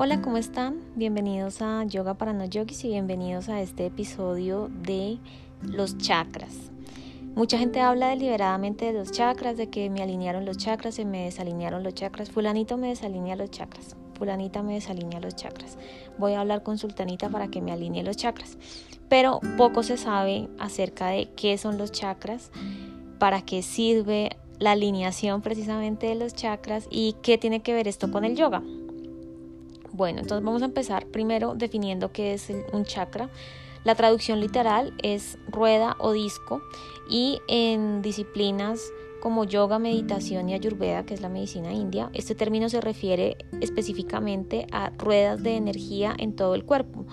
Hola, ¿cómo están? Bienvenidos a Yoga para no yogis y bienvenidos a este episodio de los chakras. Mucha gente habla deliberadamente de los chakras, de que me alinearon los chakras, se me desalinearon los chakras. Fulanito me desalinea los chakras. Fulanita me desalinea los chakras. Voy a hablar con Sultanita para que me alinee los chakras. Pero poco se sabe acerca de qué son los chakras, para qué sirve la alineación precisamente de los chakras y qué tiene que ver esto con el yoga. Bueno, entonces vamos a empezar primero definiendo qué es un chakra. La traducción literal es rueda o disco y en disciplinas como yoga, meditación y ayurveda, que es la medicina india, este término se refiere específicamente a ruedas de energía en todo el cuerpo.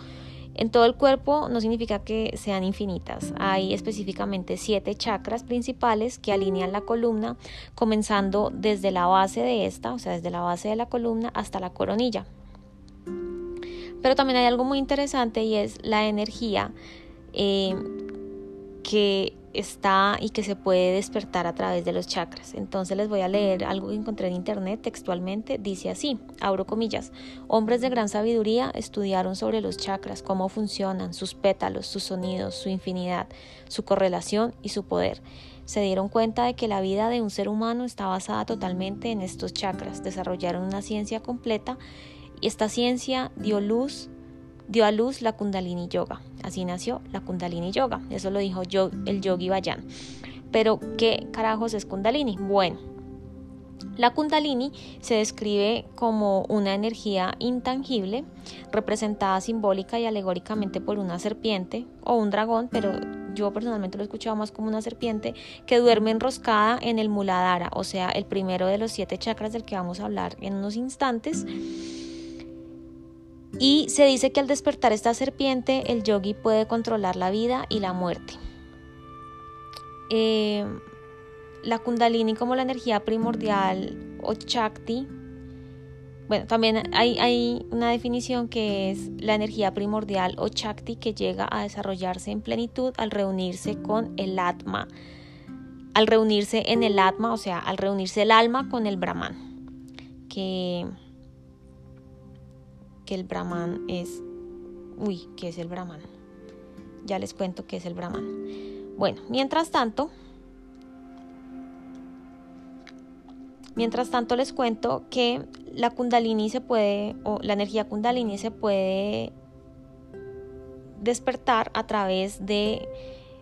En todo el cuerpo no significa que sean infinitas. Hay específicamente siete chakras principales que alinean la columna, comenzando desde la base de esta, o sea, desde la base de la columna hasta la coronilla. Pero también hay algo muy interesante y es la energía eh, que está y que se puede despertar a través de los chakras. Entonces les voy a leer algo que encontré en internet textualmente. Dice así, abro comillas, hombres de gran sabiduría estudiaron sobre los chakras, cómo funcionan, sus pétalos, sus sonidos, su infinidad, su correlación y su poder. Se dieron cuenta de que la vida de un ser humano está basada totalmente en estos chakras. Desarrollaron una ciencia completa y esta ciencia dio luz, dio a luz la Kundalini Yoga. Así nació la Kundalini Yoga. Eso lo dijo el Yogi Bayan. Pero, ¿qué carajos es Kundalini? Bueno, la Kundalini se describe como una energía intangible, representada simbólica y alegóricamente por una serpiente o un dragón, pero yo personalmente lo he escuchado más como una serpiente que duerme enroscada en el Muladhara, o sea, el primero de los siete chakras del que vamos a hablar en unos instantes. Y se dice que al despertar esta serpiente, el yogi puede controlar la vida y la muerte. Eh, la kundalini como la energía primordial o chakti. Bueno, también hay, hay, una definición que es la energía primordial o chakti que llega a desarrollarse en plenitud al reunirse con el atma. Al reunirse en el atma, o sea, al reunirse el alma con el brahman. Que que el brahman es... Uy, ¿qué es el brahman? Ya les cuento qué es el brahman. Bueno, mientras tanto, mientras tanto les cuento que la kundalini se puede, o la energía kundalini se puede despertar a través de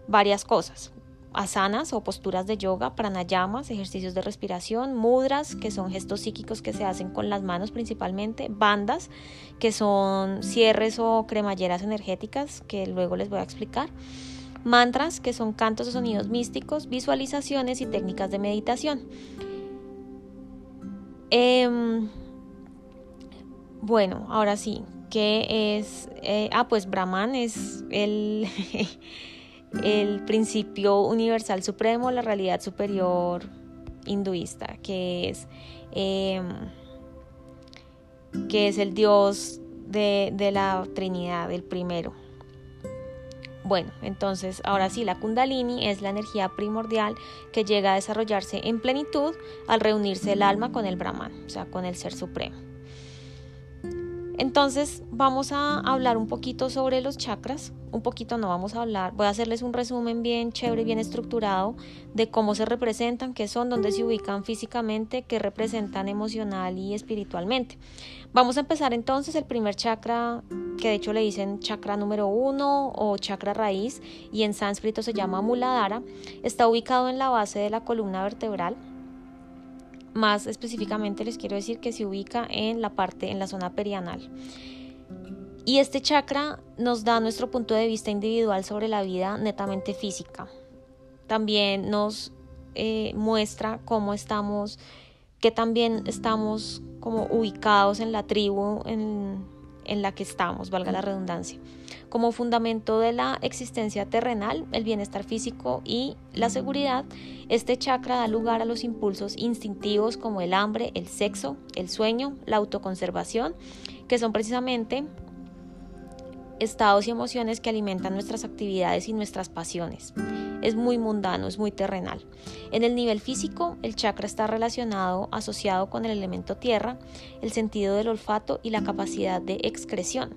varias cosas asanas o posturas de yoga, pranayamas, ejercicios de respiración, mudras, que son gestos psíquicos que se hacen con las manos principalmente, bandas, que son cierres o cremalleras energéticas, que luego les voy a explicar, mantras, que son cantos o sonidos místicos, visualizaciones y técnicas de meditación. Em, bueno, ahora sí, ¿qué es? Eh, ah, pues Brahman es el... el principio universal supremo, la realidad superior hinduista, que es, em, que es el Dios de, de la Trinidad, el primero. Bueno, entonces ahora sí, la kundalini es la energía primordial que llega a desarrollarse en plenitud al reunirse el alma con el Brahman, o sea, con el Ser Supremo. Entonces vamos a hablar un poquito sobre los chakras, un poquito no vamos a hablar, voy a hacerles un resumen bien chévere, bien estructurado de cómo se representan, qué son, dónde se ubican físicamente, qué representan emocional y espiritualmente. Vamos a empezar entonces el primer chakra, que de hecho le dicen chakra número uno o chakra raíz y en sánscrito se llama Muladhara, está ubicado en la base de la columna vertebral más específicamente les quiero decir que se ubica en la parte, en la zona perianal. Y este chakra nos da nuestro punto de vista individual sobre la vida netamente física. También nos eh, muestra cómo estamos, que también estamos como ubicados en la tribu en, en la que estamos, valga la redundancia. Como fundamento de la existencia terrenal, el bienestar físico y la seguridad, este chakra da lugar a los impulsos instintivos como el hambre, el sexo, el sueño, la autoconservación, que son precisamente estados y emociones que alimentan nuestras actividades y nuestras pasiones. Es muy mundano, es muy terrenal. En el nivel físico, el chakra está relacionado, asociado con el elemento tierra, el sentido del olfato y la capacidad de excreción.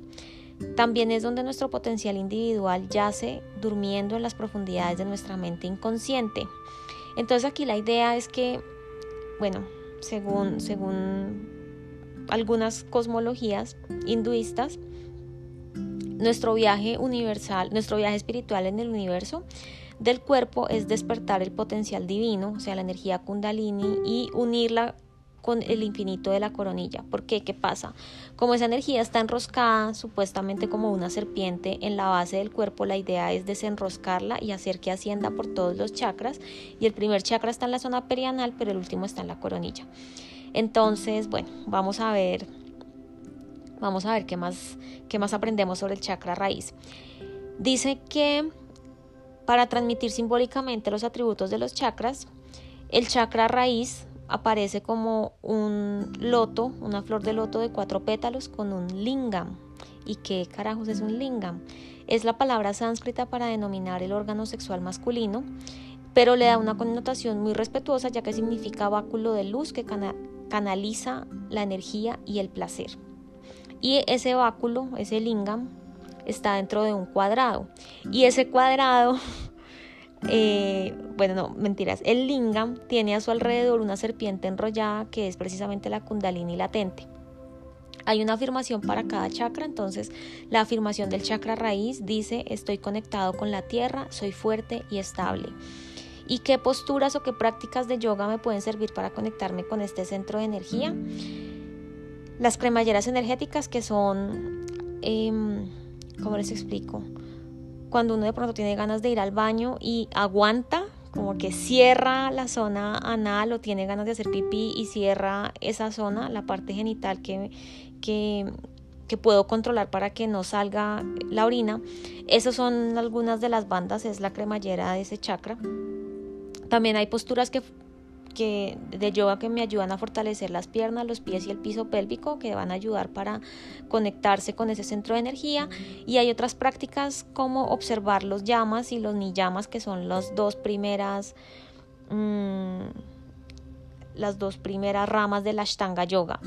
También es donde nuestro potencial individual yace durmiendo en las profundidades de nuestra mente inconsciente. Entonces aquí la idea es que, bueno, según, según algunas cosmologías hinduistas, nuestro viaje universal, nuestro viaje espiritual en el universo del cuerpo es despertar el potencial divino, o sea, la energía kundalini y unirla con el infinito de la coronilla. ¿Por qué? ¿Qué pasa? Como esa energía está enroscada, supuestamente como una serpiente en la base del cuerpo, la idea es desenroscarla y hacer que ascienda por todos los chakras. Y el primer chakra está en la zona perianal, pero el último está en la coronilla. Entonces, bueno, vamos a ver, vamos a ver qué más, qué más aprendemos sobre el chakra raíz. Dice que para transmitir simbólicamente los atributos de los chakras, el chakra raíz aparece como un loto, una flor de loto de cuatro pétalos con un lingam. ¿Y qué carajos es un lingam? Es la palabra sánscrita para denominar el órgano sexual masculino, pero le da una connotación muy respetuosa ya que significa báculo de luz que canaliza la energía y el placer. Y ese báculo, ese lingam, está dentro de un cuadrado. Y ese cuadrado eh, bueno, no, mentiras, el lingam tiene a su alrededor una serpiente enrollada que es precisamente la kundalini latente. Hay una afirmación para cada chakra, entonces la afirmación del chakra raíz dice estoy conectado con la tierra, soy fuerte y estable. ¿Y qué posturas o qué prácticas de yoga me pueden servir para conectarme con este centro de energía? Las cremalleras energéticas que son, eh, ¿cómo les explico? cuando uno de pronto tiene ganas de ir al baño y aguanta, como que cierra la zona anal o tiene ganas de hacer pipí y cierra esa zona, la parte genital que, que, que puedo controlar para que no salga la orina. Esas son algunas de las bandas, es la cremallera de ese chakra. También hay posturas que que, de yoga que me ayudan a fortalecer las piernas, los pies y el piso pélvico, que van a ayudar para conectarse con ese centro de energía. Y hay otras prácticas como observar los llamas y los niyamas, que son las dos primeras... Mm, las dos primeras ramas de la Ashtanga Yoga.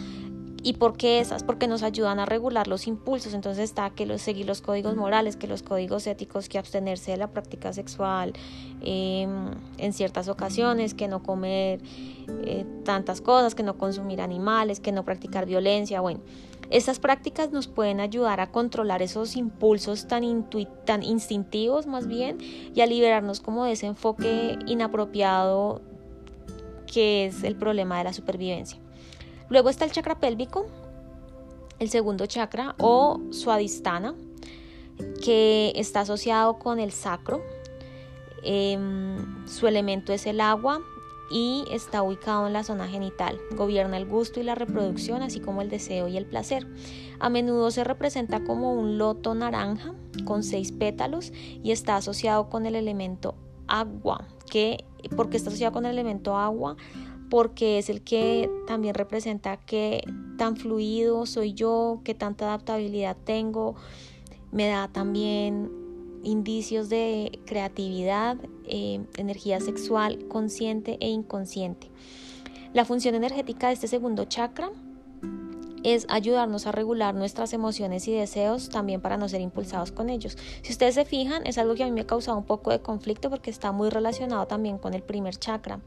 ¿Y por qué esas? Porque nos ayudan a regular los impulsos. Entonces está que los, seguir los códigos morales, que los códigos éticos, que abstenerse de la práctica sexual em, en ciertas ocasiones, que no comer eh, tantas cosas, que no consumir animales, que no practicar violencia. Bueno, estas prácticas nos pueden ayudar a controlar esos impulsos tan, tan instintivos más bien y a liberarnos como de ese enfoque inapropiado que es el problema de la supervivencia. Luego está el chakra pélvico, el segundo chakra o suadistana, que está asociado con el sacro. Em, su elemento es el agua y está ubicado en la zona genital. Gobierna el gusto y la reproducción, así como el deseo y el placer. A menudo se representa como un loto naranja con seis pétalos y está asociado con el elemento agua, que porque está asociado con el elemento agua porque es el que también representa qué tan fluido soy yo, qué tanta adaptabilidad tengo, me da también indicios de creatividad, eh, energía sexual consciente e inconsciente. La función energética de este segundo chakra es ayudarnos a regular nuestras emociones y deseos también para no ser impulsados con ellos. Si ustedes se fijan, es algo que a mí me ha causado un poco de conflicto porque está muy relacionado también con el primer chakra.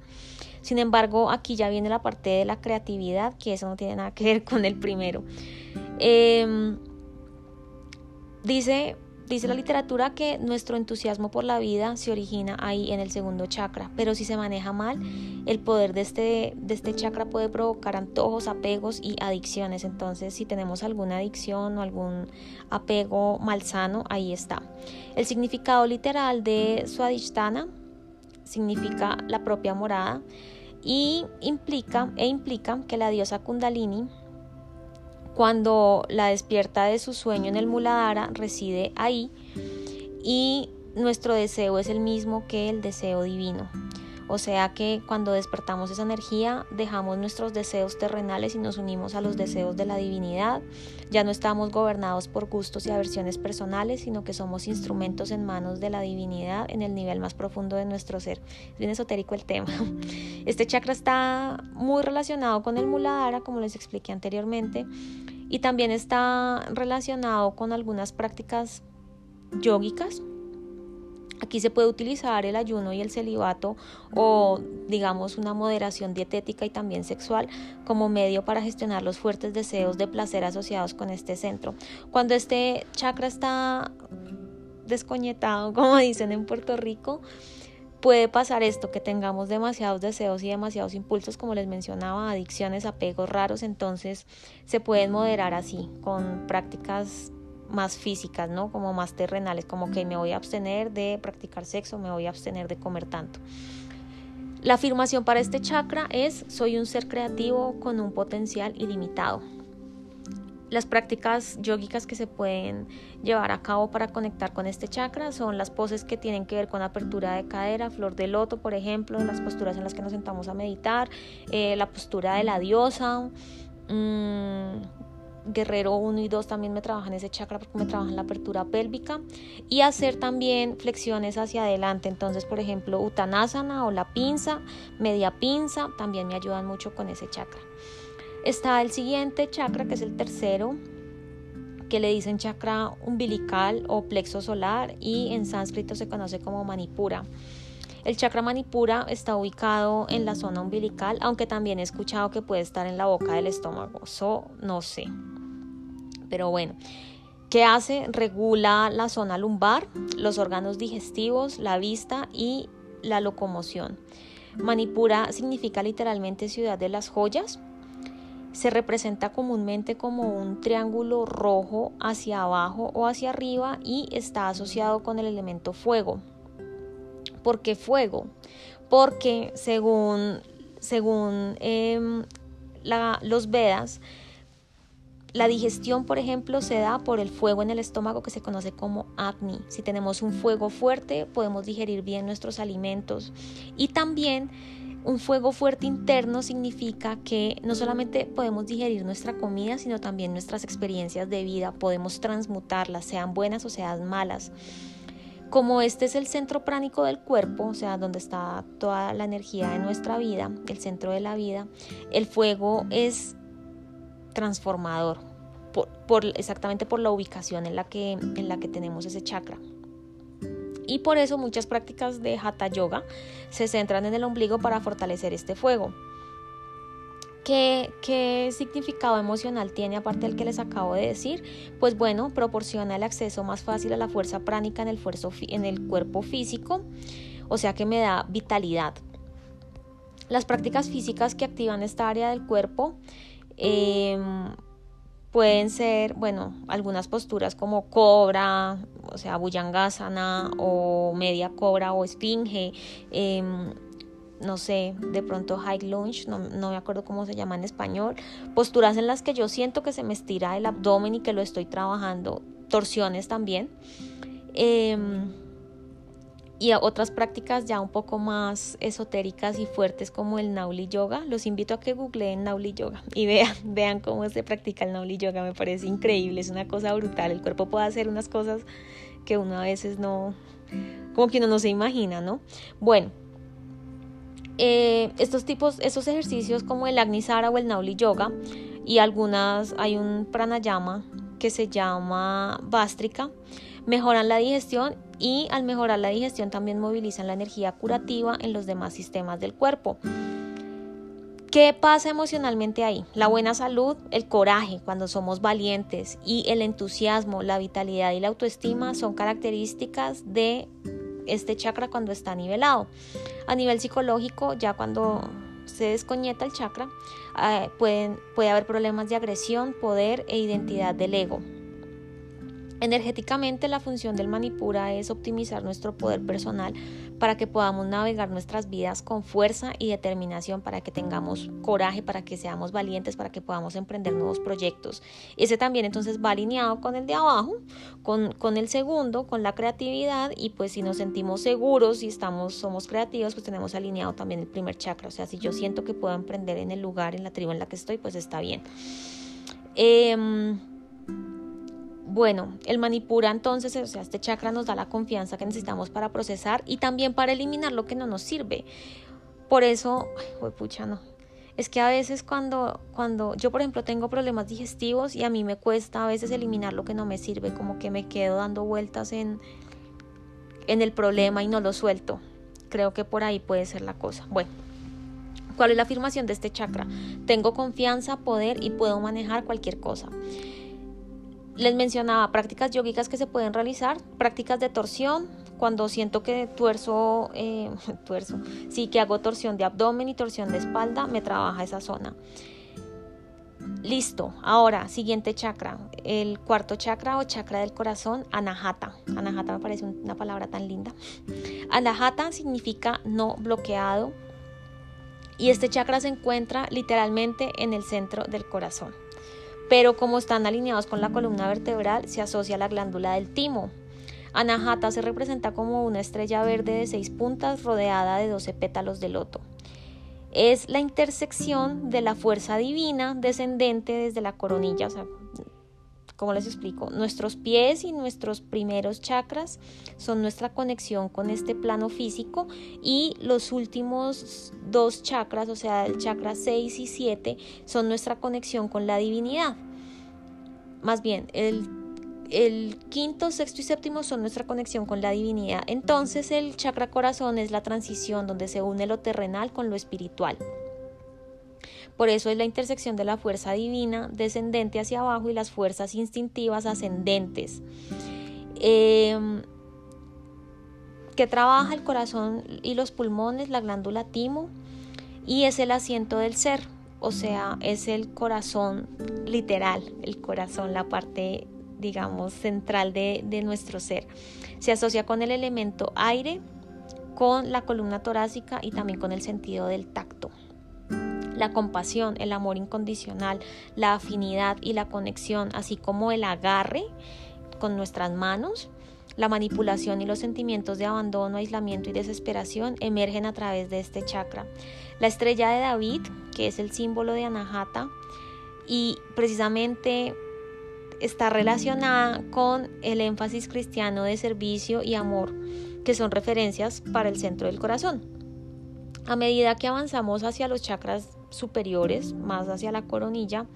Sin embargo, aquí ya viene la parte de la creatividad, que eso no tiene nada que ver con el primero. Em, dice Dice la literatura que nuestro entusiasmo por la vida se origina ahí en el segundo chakra, pero si se maneja mal, el poder de este, de este chakra puede provocar antojos, apegos y adicciones. Entonces, si tenemos alguna adicción o algún apego malsano, ahí está. El significado literal de Swadhisthana significa la propia morada y implica e implica que la diosa Kundalini cuando la despierta de su sueño en el Muladhara, reside ahí y nuestro deseo es el mismo que el deseo divino. O sea que cuando despertamos esa energía, dejamos nuestros deseos terrenales y nos unimos a los deseos de la divinidad. Ya no estamos gobernados por gustos y aversiones personales, sino que somos instrumentos en manos de la divinidad en el nivel más profundo de nuestro ser. Es bien esotérico el tema. Este chakra está muy relacionado con el Muladhara, como les expliqué anteriormente, y también está relacionado con algunas prácticas yógicas Aquí se puede utilizar el ayuno y el celibato o digamos una moderación dietética y también sexual como medio para gestionar los fuertes deseos de placer asociados con este centro. Cuando este chakra está descoñetado, como dicen en Puerto Rico, puede pasar esto, que tengamos demasiados deseos y demasiados impulsos, como les mencionaba, adicciones, apegos raros, entonces se pueden moderar así, con prácticas más físicas, ¿no? Como más terrenales, como que me voy a abstener de practicar sexo, me voy a abstener de comer tanto. La afirmación para este chakra es soy un ser creativo con un potencial ilimitado. Las prácticas yógicas que se pueden llevar a cabo para conectar con este chakra son las poses que tienen que ver con apertura de cadera, flor de loto, por ejemplo, las posturas en las que nos sentamos a meditar, eh, la postura de la diosa, mmm, Guerrero 1 y 2 también me trabajan ese chakra porque me trabajan la apertura pélvica y hacer también flexiones hacia adelante. Entonces, por ejemplo, Uttanasana o la pinza, media pinza, también me ayudan mucho con ese chakra. Está el siguiente chakra que es el tercero, que le dicen chakra umbilical o plexo solar y en sánscrito se conoce como manipura. El chakra manipura está ubicado en la zona umbilical, aunque también he escuchado que puede estar en la boca del estómago. Eso no sé. Pero bueno, ¿qué hace? Regula la zona lumbar, los órganos digestivos, la vista y la locomoción. Manipura significa literalmente ciudad de las joyas. Se representa comúnmente como un triángulo rojo hacia abajo o hacia arriba y está asociado con el elemento fuego. ¿Por qué fuego? Porque según, según em, los Vedas, la digestión, por ejemplo, se da por el fuego en el estómago que se conoce como Agni. Si tenemos un fuego fuerte, podemos digerir bien nuestros alimentos. Y también un fuego fuerte interno significa que no solamente podemos digerir nuestra comida, sino también nuestras experiencias de vida. Podemos transmutarlas, sean buenas o sean malas. Como este es el centro pránico del cuerpo, o sea, donde está toda la energía de nuestra vida, el centro de la vida, el fuego es transformador, por, exactamente por la ubicación en la, que, en la que tenemos ese chakra. Y por eso muchas prácticas de Hatha Yoga se centran en el ombligo para fortalecer este fuego. ¿Qué, ¿Qué, significado emocional tiene aparte del que les acabo de decir? Pues bueno, proporciona el acceso más fácil a la fuerza pránica en el, en el cuerpo físico, o sea que me da vitalidad. Las prácticas físicas que activan esta área del cuerpo Em, pueden ser, bueno, algunas posturas como cobra, o sea, bullangasana o media cobra o esfinge, em, no sé, de pronto high lunge, no, no, me acuerdo cómo se llama en español, posturas en las que yo siento que se me estira el abdomen y que lo estoy trabajando, torsiones también. Em, y otras prácticas ya un poco más esotéricas y fuertes como el Nauli Yoga. Los invito a que googleen Nauli Yoga y vean, vean cómo se practica el Nauli Yoga. Me parece increíble, es una cosa brutal. El cuerpo puede hacer unas cosas que uno a veces no, como que uno no se imagina, ¿no? Bueno, eh, estos tipos, ejercicios como el Agnisara o el Nauli Yoga y algunas, hay un pranayama que se llama Bástrica, mejoran la digestión y al mejorar la digestión también movilizan la energía curativa en los demás sistemas del cuerpo. ¿Qué pasa emocionalmente ahí? La buena salud, el coraje cuando somos valientes y el entusiasmo, la vitalidad y la autoestima son características de este chakra cuando está nivelado. A nivel psicológico, ya cuando se descoñeta el chakra, eh, pueden, puede haber problemas de agresión, poder e identidad del ego. Energéticamente la función del manipura es optimizar nuestro poder personal para que podamos navegar nuestras vidas con fuerza y determinación, para que tengamos coraje, para que seamos valientes, para que podamos emprender nuevos proyectos. Ese también entonces va alineado con el de abajo, con, con el segundo, con la creatividad y pues si nos sentimos seguros y estamos, somos creativos, pues tenemos alineado también el primer chakra. O sea, si yo siento que puedo emprender en el lugar, en la tribu en la que estoy, pues está bien. Em, bueno, el manipura entonces, o sea, este chakra nos da la confianza que necesitamos para procesar y también para eliminar lo que no nos sirve. Por eso, ay, pucha, no. Es que a veces cuando, cuando yo, por ejemplo, tengo problemas digestivos y a mí me cuesta a veces eliminar lo que no me sirve, como que me quedo dando vueltas en, en el problema y no lo suelto. Creo que por ahí puede ser la cosa. Bueno, ¿cuál es la afirmación de este chakra? Tengo confianza, poder y puedo manejar cualquier cosa. Les mencionaba prácticas yógicas que se pueden realizar, prácticas de torsión, cuando siento que tuerzo, eh, tuerzo, sí que hago torsión de abdomen y torsión de espalda, me trabaja esa zona. Listo, ahora siguiente chakra, el cuarto chakra o chakra del corazón, anahata. Anahata me parece una palabra tan linda. Anahata significa no bloqueado y este chakra se encuentra literalmente en el centro del corazón pero como están alineados con la columna vertebral, se asocia a la glándula del timo. Anahata se representa como una estrella verde de seis puntas rodeada de doce pétalos de loto. Es la intersección de la fuerza divina descendente desde la coronilla, como les explico, nuestros pies y nuestros primeros chakras son nuestra conexión con este plano físico y los últimos dos chakras, o sea, el chakra 6 y 7, son nuestra conexión con la divinidad. Más bien, el, el quinto, sexto y séptimo son nuestra conexión con la divinidad. Entonces el chakra corazón es la transición donde se une lo terrenal con lo espiritual. Por eso es la intersección de la fuerza divina descendente hacia abajo y las fuerzas instintivas ascendentes. Em, que trabaja el corazón y los pulmones, la glándula timo, y es el asiento del ser, o sea, es el corazón literal, el corazón, la parte, digamos, central de, de nuestro ser. Se asocia con el elemento aire, con la columna torácica y también con el sentido del tacto la compasión, el amor incondicional, la afinidad y la conexión, así como el agarre con nuestras manos, la manipulación y los sentimientos de abandono, aislamiento y desesperación emergen a través de este chakra. La estrella de David, que es el símbolo de Anahata, y precisamente está relacionada con el énfasis cristiano de servicio y amor, que son referencias para el centro del corazón. A medida que avanzamos hacia los chakras superiores, más hacia la coronilla,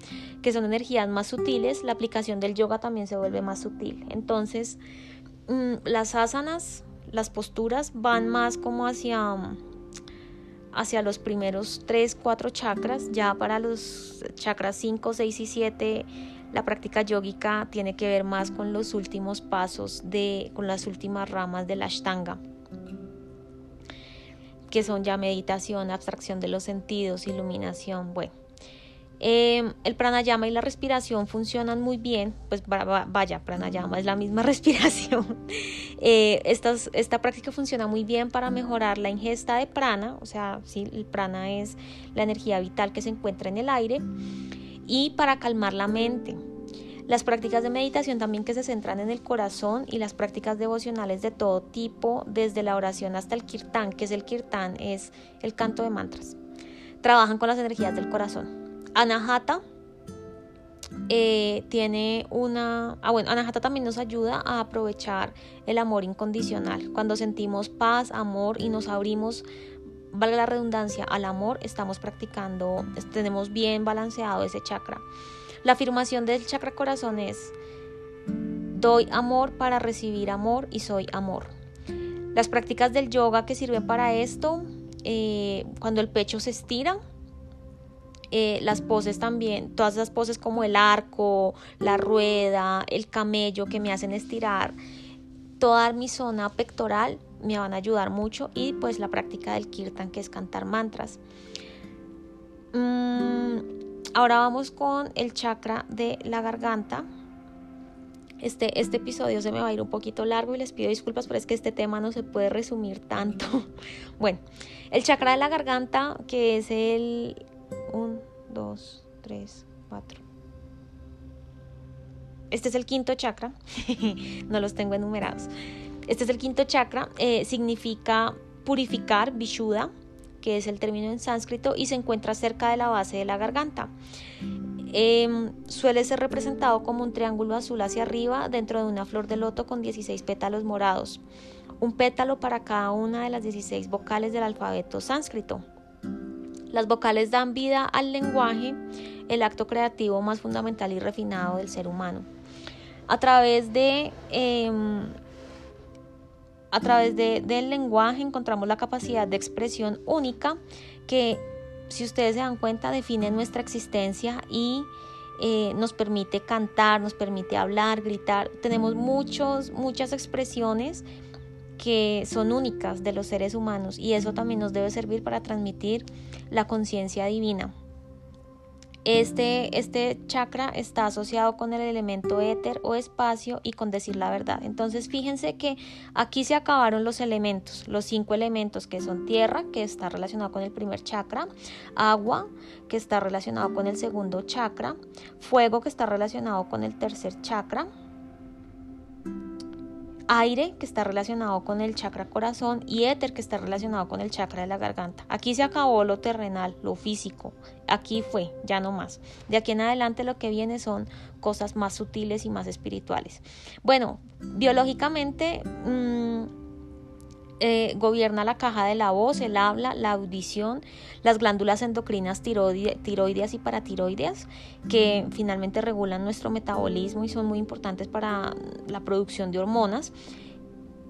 que son energías más sutiles, la aplicación del yoga también se vuelve más sutil. Entonces, mm, las asanas, las posturas van más como hacia hacia los primeros 3, 4 chakras, ya para los chakras 5, 6 y 7 la práctica yógica tiene que ver más con los últimos pasos de con las últimas ramas de la Ashtanga que son ya meditación, abstracción de los sentidos, iluminación, bueno. Em, el pranayama y la respiración funcionan muy bien, pues vaya, pranayama es la misma respiración. Eh, esta práctica funciona muy bien para mejorar la ingesta de prana, o sea, sí, el prana es la energía vital que se encuentra en el aire, y para calmar la mente. Las prácticas de meditación también que se centran en el corazón y las prácticas devocionales de todo tipo, desde la oración hasta el kirtán, que es el kirtán, es el canto de mantras. Trabajan con las energías del corazón. Anahata eh, tiene una... Ah, bueno, Anahata también nos ayuda a aprovechar el amor incondicional. Cuando sentimos paz, amor y nos abrimos valga la redundancia, al amor, estamos practicando, tenemos bien balanceado ese chakra. La afirmación del chakra corazón es, doy amor para recibir amor y soy amor. Las prácticas del yoga que sirven para esto, eh, cuando el pecho se estira, eh, las poses también, todas esas poses como el arco, la rueda, el camello que me hacen estirar, toda mi zona pectoral me van a ayudar mucho y pues la práctica del kirtan que es cantar mantras. Mm, Ahora vamos con el chakra de la garganta Este, este episodio se me va a ir un poquito largo y les pido disculpas, pero es que este tema no se puede resumir tanto. Bueno, el chakra de la garganta, que es el 1, 2, 3, 4. Este es el quinto chakra, no los tengo enumerados. Este es el quinto chakra, eh, significa purificar, vishuddha, que es el término en sánscrito, y se encuentra cerca de la base de la garganta. Em, suele ser representado como un triángulo azul hacia arriba dentro de una flor de loto con 16 pétalos morados, un pétalo para cada una de las 16 vocales del alfabeto sánscrito. Las vocales dan vida al lenguaje, el acto creativo más fundamental y refinado del ser humano. A través de em, a través del lenguaje encontramos la capacidad de expresión única que si ustedes se dan cuenta, define nuestra existencia y eh, nos permite cantar, nos permite hablar, gritar. Tenemos muchos, muchas expresiones que son únicas de los seres humanos y eso también nos debe servir para transmitir la conciencia divina. Este, este chakra está asociado con el elemento éter o espacio y con decir la verdad. Entonces fíjense que aquí se acabaron los elementos, los cinco elementos que son tierra, que está relacionado con el primer chakra, agua, que está relacionado con el segundo chakra, fuego, que está relacionado con el tercer chakra, aire que está relacionado con el chakra corazón y éter que está relacionado con el chakra de la garganta. Aquí se acabó lo terrenal, lo físico. Aquí fue, ya no más. De aquí en adelante lo que viene son cosas más sutiles y más espirituales. Bueno, biológicamente... Mmm, eh, gobierna la caja de la voz, el habla, la audición, las glándulas endocrinas tiroideas y paratiroideas, que finalmente regulan nuestro metabolismo y son muy importantes para la producción de hormonas.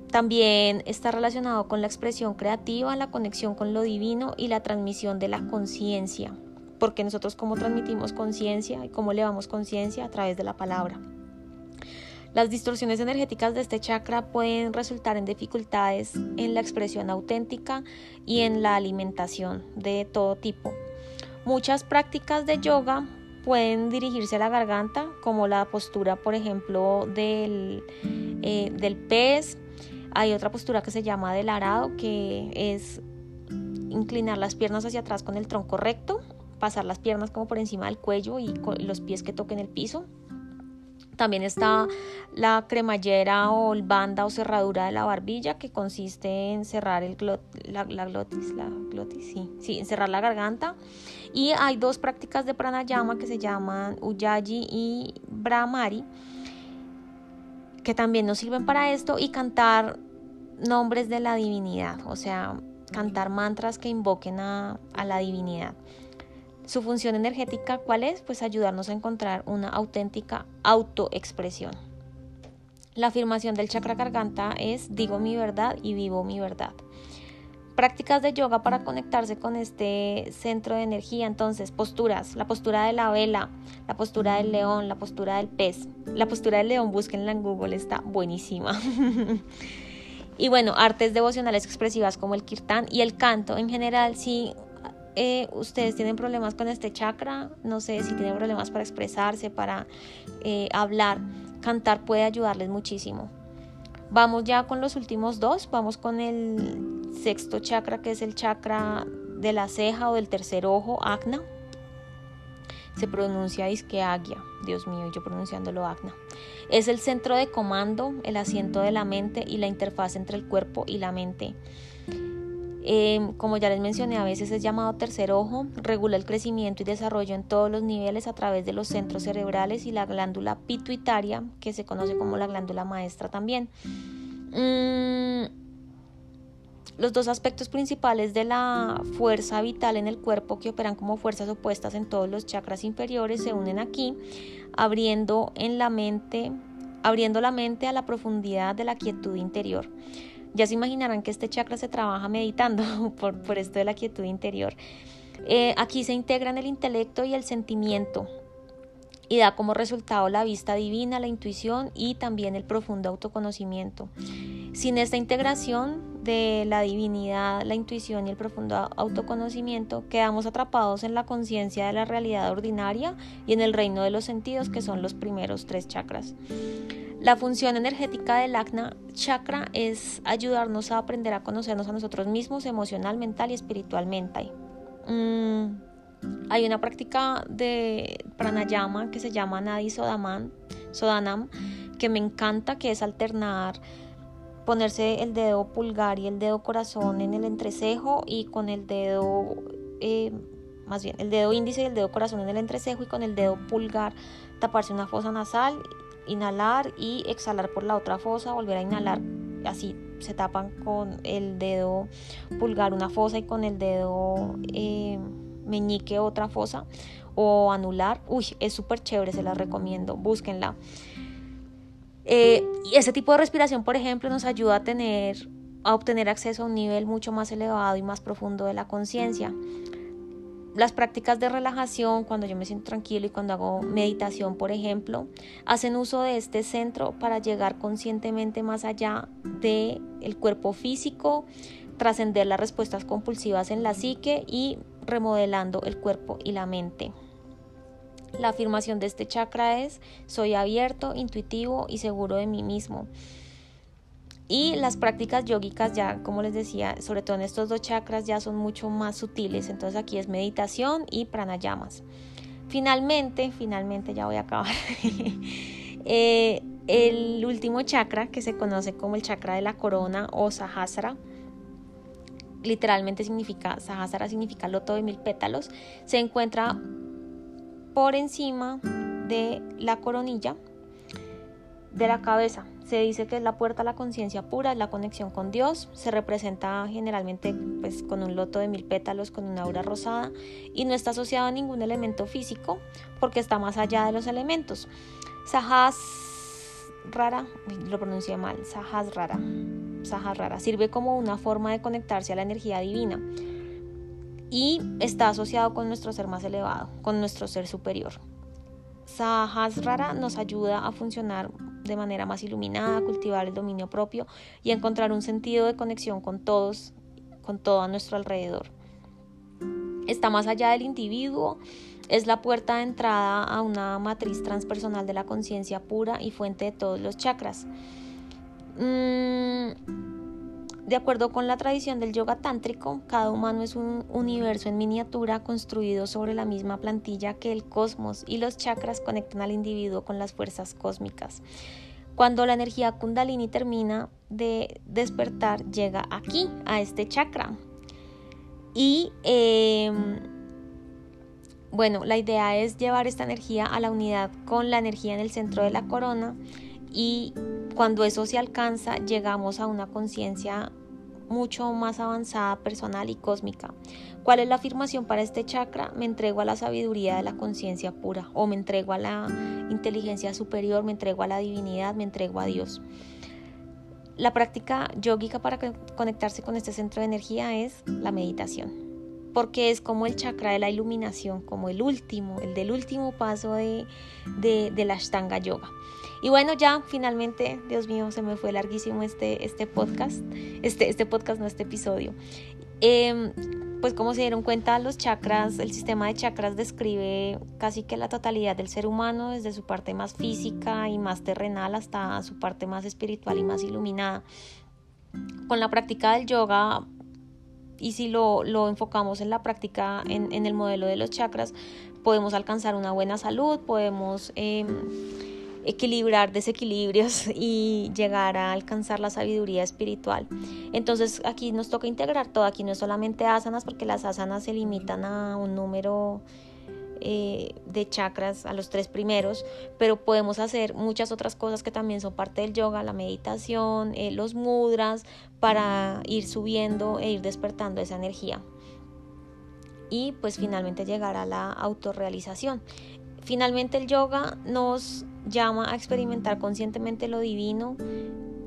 También está relacionado con la expresión creativa, la conexión con lo divino y la transmisión de la conciencia, porque nosotros cómo transmitimos conciencia y cómo elevamos conciencia a través de la palabra. Las distorsiones energéticas de este chakra pueden resultar en dificultades en la expresión auténtica y en la alimentación de todo tipo. Muchas prácticas de yoga pueden dirigirse a la garganta, como la postura, por ejemplo, del, eh, del pez. Hay otra postura que se llama del arado, que es inclinar las piernas hacia atrás con el tronco recto, pasar las piernas como por encima del cuello y los pies que toquen el piso. También está la cremallera o banda o cerradura de la barbilla que consiste en cerrar el la, glotis, la glotis, sí, sí, en cerrar la garganta. Y hay dos prácticas de pranayama que se llaman Uyaji y Brahmari que también nos sirven para esto y cantar nombres de la divinidad, o sea, cantar mantras que invoquen a la divinidad. Su función energética, ¿cuál es? Pues ayudarnos a encontrar una auténtica autoexpresión. La afirmación del chakra garganta es digo mi verdad y vivo mi verdad. Prácticas de yoga para conectarse con este centro de energía. Entonces, posturas. La postura de la vela, la postura del león, la postura del pez. La postura del león, búsquenla en Google, está buenísima. y bueno, artes devocionales expresivas como el kirtan y el canto. En general, sí, eh, ustedes tienen problemas con este chakra, no sé si tienen problemas para expresarse, para eh, hablar, cantar puede ayudarles muchísimo. Vamos ya con los últimos dos, vamos con el sexto chakra que es el chakra de la ceja o del tercer ojo, Agna. Se pronuncia Isqueagia, Dios mío, yo pronunciándolo Agna. Es el centro de comando, el asiento de la mente y la interfaz entre el cuerpo y la mente. Em, como ya les mencioné, a veces es llamado tercer ojo, regula el crecimiento y desarrollo en todos los niveles a través de los centros cerebrales y la glándula pituitaria, que se conoce como la glándula maestra también. Mm, los dos aspectos principales de la fuerza vital en el cuerpo que operan como fuerzas opuestas en todos los chakras inferiores se unen aquí, abriendo en la mente, abriendo la mente a la profundidad de la quietud interior. Ya se imaginarán que este chakra se trabaja meditando por, por esto de la quietud interior. Eh, aquí se integran el intelecto y el sentimiento y da como resultado la vista divina, la intuición y también el profundo autoconocimiento. Sin esta integración de la divinidad, la intuición y el profundo autoconocimiento, quedamos atrapados en la conciencia de la realidad ordinaria y en el reino de los sentidos, que son los primeros tres chakras. La función energética del Agna chakra es ayudarnos a aprender a conocernos a nosotros mismos emocional, mental y espiritualmente. Mm, hay una práctica de pranayama que se llama Nadi Sodaman, Sodanam, que me encanta, que es alternar ponerse el dedo pulgar y el dedo corazón en el entrecejo y con el dedo, eh, más bien, el dedo índice y el dedo corazón en el entrecejo y con el dedo pulgar taparse una fosa nasal, inhalar y exhalar por la otra fosa, volver a inhalar, así se tapan con el dedo pulgar una fosa y con el dedo eh, meñique otra fosa o anular. Uy, es súper chévere, se la recomiendo, búsquenla. Eh, y ese tipo de respiración, por ejemplo, nos ayuda a tener a obtener acceso a un nivel mucho más elevado y más profundo de la conciencia. Las prácticas de relajación, cuando yo me siento tranquilo y cuando hago meditación, por ejemplo, hacen uso de este centro para llegar conscientemente más allá del el cuerpo físico, trascender las respuestas compulsivas en la psique y remodelando el cuerpo y la mente. La afirmación de este chakra es soy abierto, intuitivo y seguro de mí mismo. Y las prácticas yógicas ya, como les decía, sobre todo en estos dos chakras ya son mucho más sutiles. Entonces aquí es meditación y pranayamas. Finalmente, finalmente ya voy a acabar. Eh, el último chakra que se conoce como el chakra de la corona o sahasra, literalmente significa, sahasra signica loto de mil pétalos, se encuentra por encima de la coronilla de la cabeza. Se dice que es la puerta a la conciencia pura, es la conexión con Dios. Se representa generalmente pues, con un loto de mil pétalos, con una aura rosada y no está asociado a ningún elemento físico porque está más allá de los elementos. Sahas rara, lo pronuncié mal, Sahas rara. Sahas rara sirve como una forma de conectarse a la energía divina y está asociado con nuestro ser más elevado, con nuestro ser superior. Sahasrara nos ayuda a funcionar de manera más iluminada, cultivar el dominio propio y encontrar un sentido de conexión con todos, con todo a nuestro alrededor. Está más allá del individuo, es la puerta de entrada a una matriz transpersonal de la conciencia pura y fuente de todos los chakras. Mm, de acuerdo con la tradición del yoga tántrico, cada humano es un universo en miniatura construido sobre la misma plantilla que el cosmos y los chakras conectan al individuo con las fuerzas cósmicas. Cuando la energía kundalini termina de despertar, llega aquí, a este chakra. Y em, bueno, la idea es llevar esta energía a la unidad con la energía en el centro de la corona y cuando eso se alcanza llegamos a una conciencia mucho más avanzada, personal y cósmica. ¿Cuál es la afirmación para este chakra? Me entrego a la sabiduría de la conciencia pura o me entrego a la inteligencia superior, me entrego a la divinidad, me entrego a Dios. La práctica yógica para conectarse con este centro de energía es la meditación porque es como el chakra de la iluminación, como el último, el del último paso de, de, la Ashtanga Yoga. Y bueno, ya finalmente, Dios mío, se me fue larguísimo este, este podcast, este, este podcast, no este episodio. Em, pues como se dieron cuenta, los chakras, el sistema de chakras describe casi que la totalidad del ser humano, desde su parte más física y más terrenal hasta su parte más espiritual y más iluminada. Con la práctica del yoga y si lo, enfocamos en la práctica, en, el modelo de los chakras, podemos alcanzar una buena salud, podemos em, equilibrar desequilibrios y llegar a alcanzar la sabiduría espiritual. Entonces aquí nos toca integrar todo, aquí no es solamente asanas, porque las asanas se limitan a un número eh, de chakras, a los tres primeros, pero podemos hacer muchas otras cosas que también son parte del yoga, la meditación, eh, los mudras, para ir subiendo e ir despertando esa energía. Y pues finalmente llegar a la autorrealización. Finalmente el yoga nos llama a experimentar conscientemente lo divino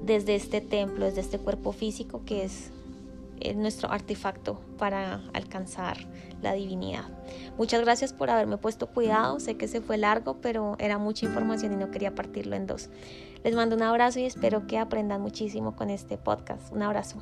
desde este templo, desde este cuerpo físico que es es nuestro artefacto para alcanzar la divinidad. Muchas gracias por haberme puesto cuidado. Sé que se fue largo, pero era mucha información y no quería partirlo en dos. Les mando un abrazo y espero que aprendan muchísimo con este podcast. Un abrazo.